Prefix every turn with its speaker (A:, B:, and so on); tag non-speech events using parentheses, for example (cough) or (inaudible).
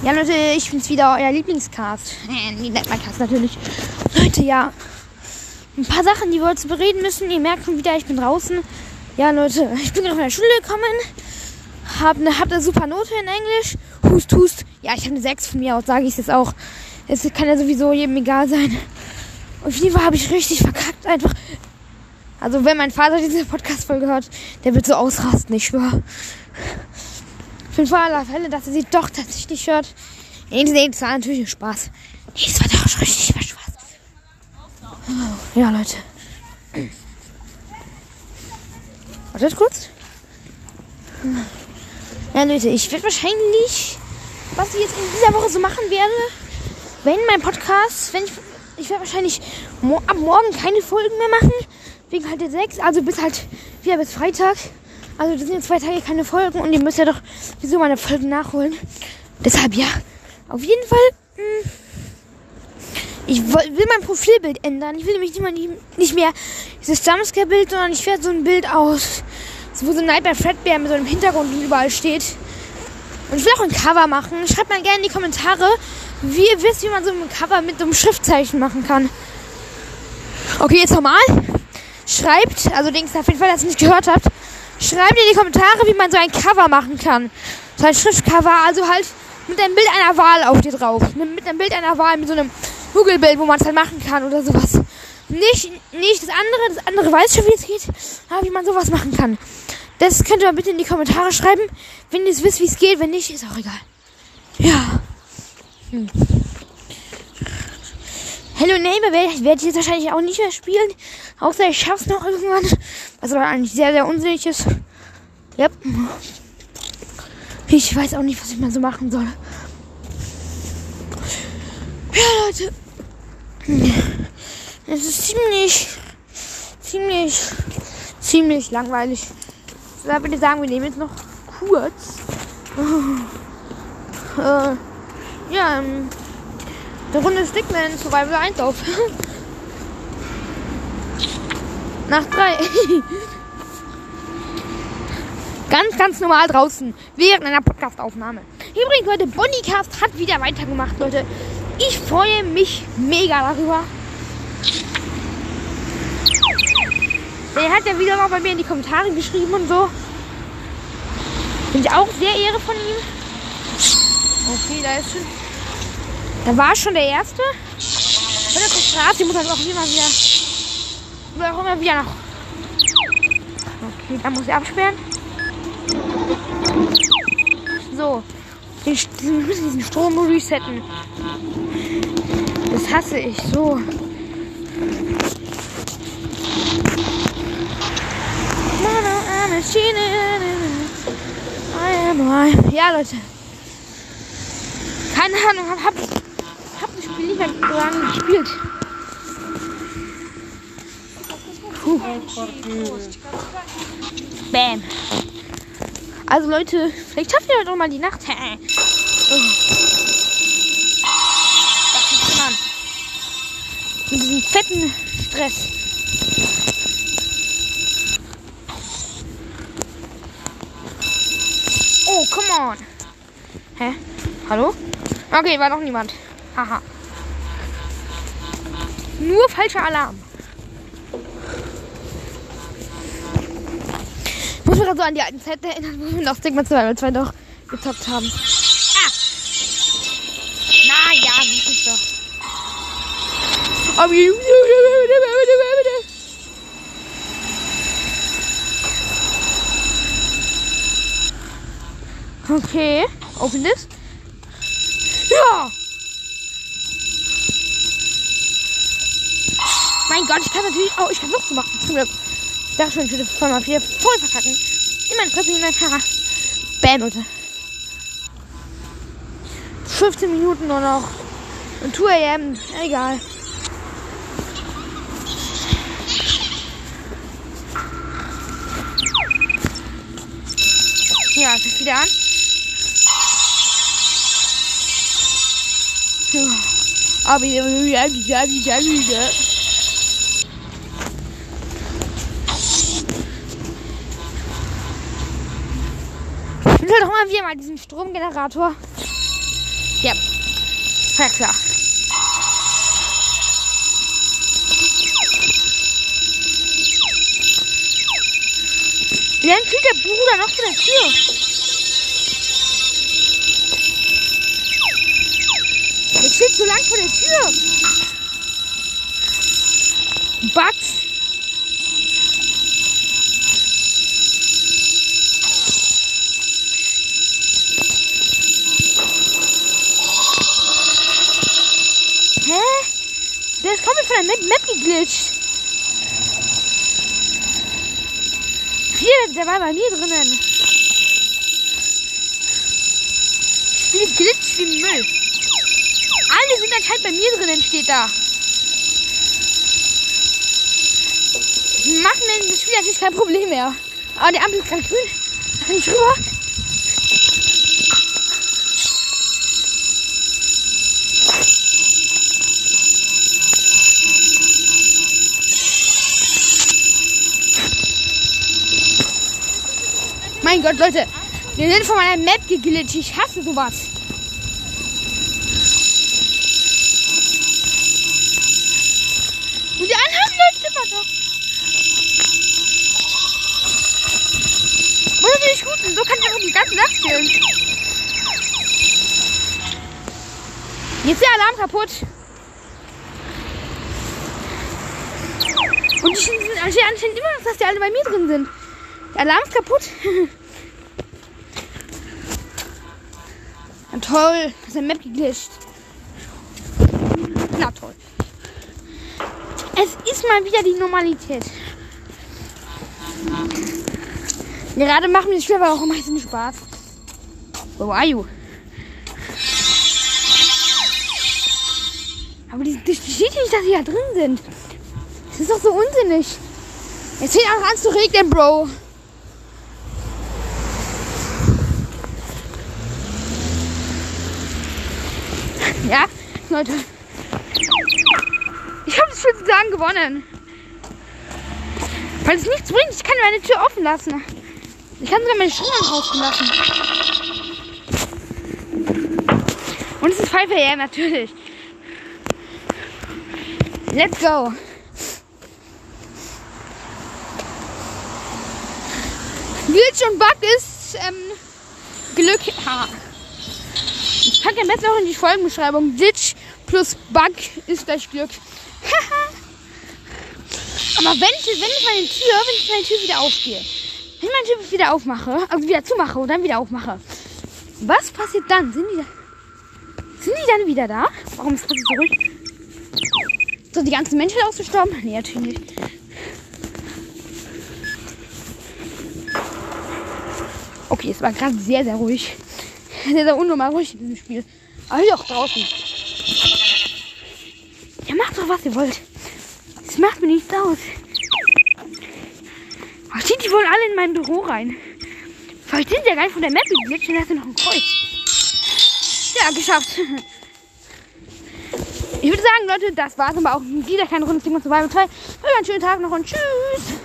A: Ja, Leute, ich bin's wieder, euer Lieblingscast. (laughs) Äh, nee, nicht mein Cast natürlich. Leute, ja. Ein paar Sachen, die wir heute bereden müssen. Ihr merkt schon wieder, ich bin draußen. Ja, Leute, (laughs) ich bin gerade von der Schule gekommen. Hab eine, hab eine super Note in Englisch. Hust, hust. Ja, ich habe eine 6 von mir aus, sage ich jetzt auch. Es kann ja sowieso jedem egal sein. Auf jeden Fall habe ich richtig verkackt. Einfach. Also, wenn mein Vater diese Podcast-Folge hört, der wird so ausrasten, ich schwöre. Für den Fall aller Fälle, dass er sie doch tatsächlich hört. Nee, nee, das war natürlich ein Spaß. Nee, das war doch richtig was Spaß. Ja, Leute. Wartet kurz. Ja, Leute, ich werde wahrscheinlich, was ich jetzt in dieser Woche so machen werde, wenn mein Podcast, wenn ich, ich werde wahrscheinlich mo ab morgen keine Folgen mehr machen, wegen halt der 6, also bis halt wieder bis Freitag. Also das sind jetzt zwei Tage keine Folgen und ihr müsst ja doch wieso meine Folgen nachholen. Deshalb ja, auf jeden Fall. Mh, hm, ich will mein Profilbild ändern. Ich will nämlich nicht mehr, nicht mehr dieses Jumpscare-Bild, sondern ich werde so ein Bild aus, wo so ein Nightmare Fredbear mit so einem Hintergrund überall steht. Und ich will auch ein Cover machen. Schreibt mal gerne in die Kommentare, wie ihr wisst, wie man so ein Cover mit so einem Schriftzeichen machen kann. Okay, jetzt nochmal. Schreibt, also Dings, auf jeden Fall, dass ihr nicht gehört habt. Schreibt in die Kommentare, wie man so ein Cover machen kann. So ein Schriftcover, also halt mit einem Bild einer Wahl auf dir drauf. Mit einem Bild einer Wahl, mit so einem Google-Bild, wo man es halt machen kann oder sowas. Nicht, nicht das andere, das andere weiß schon, wie es geht, aber wie man sowas machen kann. Das könnt ihr mal bitte in die Kommentare schreiben, wenn ihr es wisst, wie es geht. Wenn nicht, ist auch egal. Ja. Hm. Hello Neighbor werde werd ich jetzt wahrscheinlich auch nicht mehr spielen. Außer ich schaff's noch irgendwann. Was aber eigentlich sehr, sehr unsinnig ist. Yep. Ich weiß auch nicht, was ich mal so machen soll. Ja, Leute. Es ist ziemlich, ziemlich, ziemlich langweilig. So, würde ich sagen, wir nehmen jetzt noch kurz. Äh, ja, ähm, eine Runde Stickman Survival 1 auf. (laughs) Nach drei. (laughs) ganz, ganz normal draußen. Während einer Podcastaufnahme. Übrigens, Leute, Bonnycast hat wieder weitergemacht, Leute. Ich freue mich mega darüber. Der hat ja wieder mal bei mir in die Kommentare geschrieben und so. Bin ich auch sehr ehre von ihm. Okay, da ist schon. Da war schon der erste. Und das ist Straße, die muss halt auch immer wieder. Auch immer wieder noch. Okay, da muss ich absperren. So. Wir müssen diesen Strom resetten. Das hasse ich so. Ja, Leute. Keine Ahnung, hab, hab, hab das Spiel nicht mehr lange gespielt. Puh. Bam. Also Leute, vielleicht schaffen wir heute noch mal die Nacht. (laughs) Mit diesem fetten Stress. Oh, come on. Hä? Hallo? Okay, war noch niemand. Haha. Nur falscher Alarm. Muss mich gerade so an die alten Zeiten erinnern, wo wir noch Stigma 2 2 doch gezockt haben. Ah! Na ja, wie ist doch. Okay, open this. Ja! Mein Gott, ich kann natürlich. Oh, ich kann noch so machen. Zum Glück. Ich dachte schon, ich würde voll mal wieder voll verkacken. In mein Fresse, in mein Haare. Bam, Leute. 15 Minuten nur noch. Und 2 am. Egal. Ja, es ist wieder an. Aber ich will doch mal wieder mal diesen Stromgenerator. Ja. Ja, klar. Wie lange steht der Bruder noch vor der Tür? Der steht so lang vor der Tür. Bugs. Hä? Der ist komplett von der Map, Map geglitscht. War bei mir drinnen. Spiel glitscht wie Müll. Alle sind anscheinend bei mir drinnen, steht da. Machen denn das Spiel natürlich kein Problem mehr. Aber die Ampel ist gerade grün. Da kann Mein Gott, Leute. Wir sind von meiner Map geglitscht. Ich hasse sowas. Und die anderen läuft immer noch. Das ist nicht gut. So kann ich auch die ganze Nacht chillen. Jetzt ist der Alarm kaputt. Und die sind anscheinend immer noch, dass die alle bei mir drin sind. Der Alarm ist kaputt. (laughs) toll, ist ein Map geglitscht. Na toll. Es ist mal wieder die Normalität. Gerade machen wir Spiel aber auch meistens Spaß. Where are you? Aber die, die steht nicht, dass sie da drin sind. Das ist doch so unsinnig. Jetzt fängt auch an zu regnen, Bro. Ja, Leute. Ich habe es sozusagen gewonnen. Weil es nichts bringt, ich kann meine Tür offen lassen. Ich kann sogar meine Schuhe draußen lassen. Und es ist Pfeife, ja, natürlich. Let's go. Glitch und Bug ist ähm, Glück. Ha. Ich packe am besten auch in die Folgenbeschreibung. Glitch plus Bug ist gleich Glück. Aber wenn ich, wenn ich meine Tür, wenn ich meine Tür wieder aufgehe, wenn ich meine Tür wieder aufmache, also wieder zumache und dann wieder aufmache, was passiert dann? Sind die? Sind die dann wieder da? Warum ist das so ruhig? So, die ganzen Menschen ausgestorben? Nee, natürlich nicht. Okay, es war gerade sehr, sehr ruhig. (laughs) Sehr, sehr unnormal ruhig in diesem Spiel. Aber hier auch draußen. Ja, macht doch, was ihr wollt. Das macht mir nichts aus. Ach, steht die wohl alle in mein Büro rein? Vielleicht sind sie ja gar nicht von der Map geglitscht und da ist noch ein Kreuz. Ja, geschafft. (laughs) Ich würde sagen, Leute, das war's aber auch wieder kein rundes Ding und so weiter. Einen schönen Tag noch und tschüss.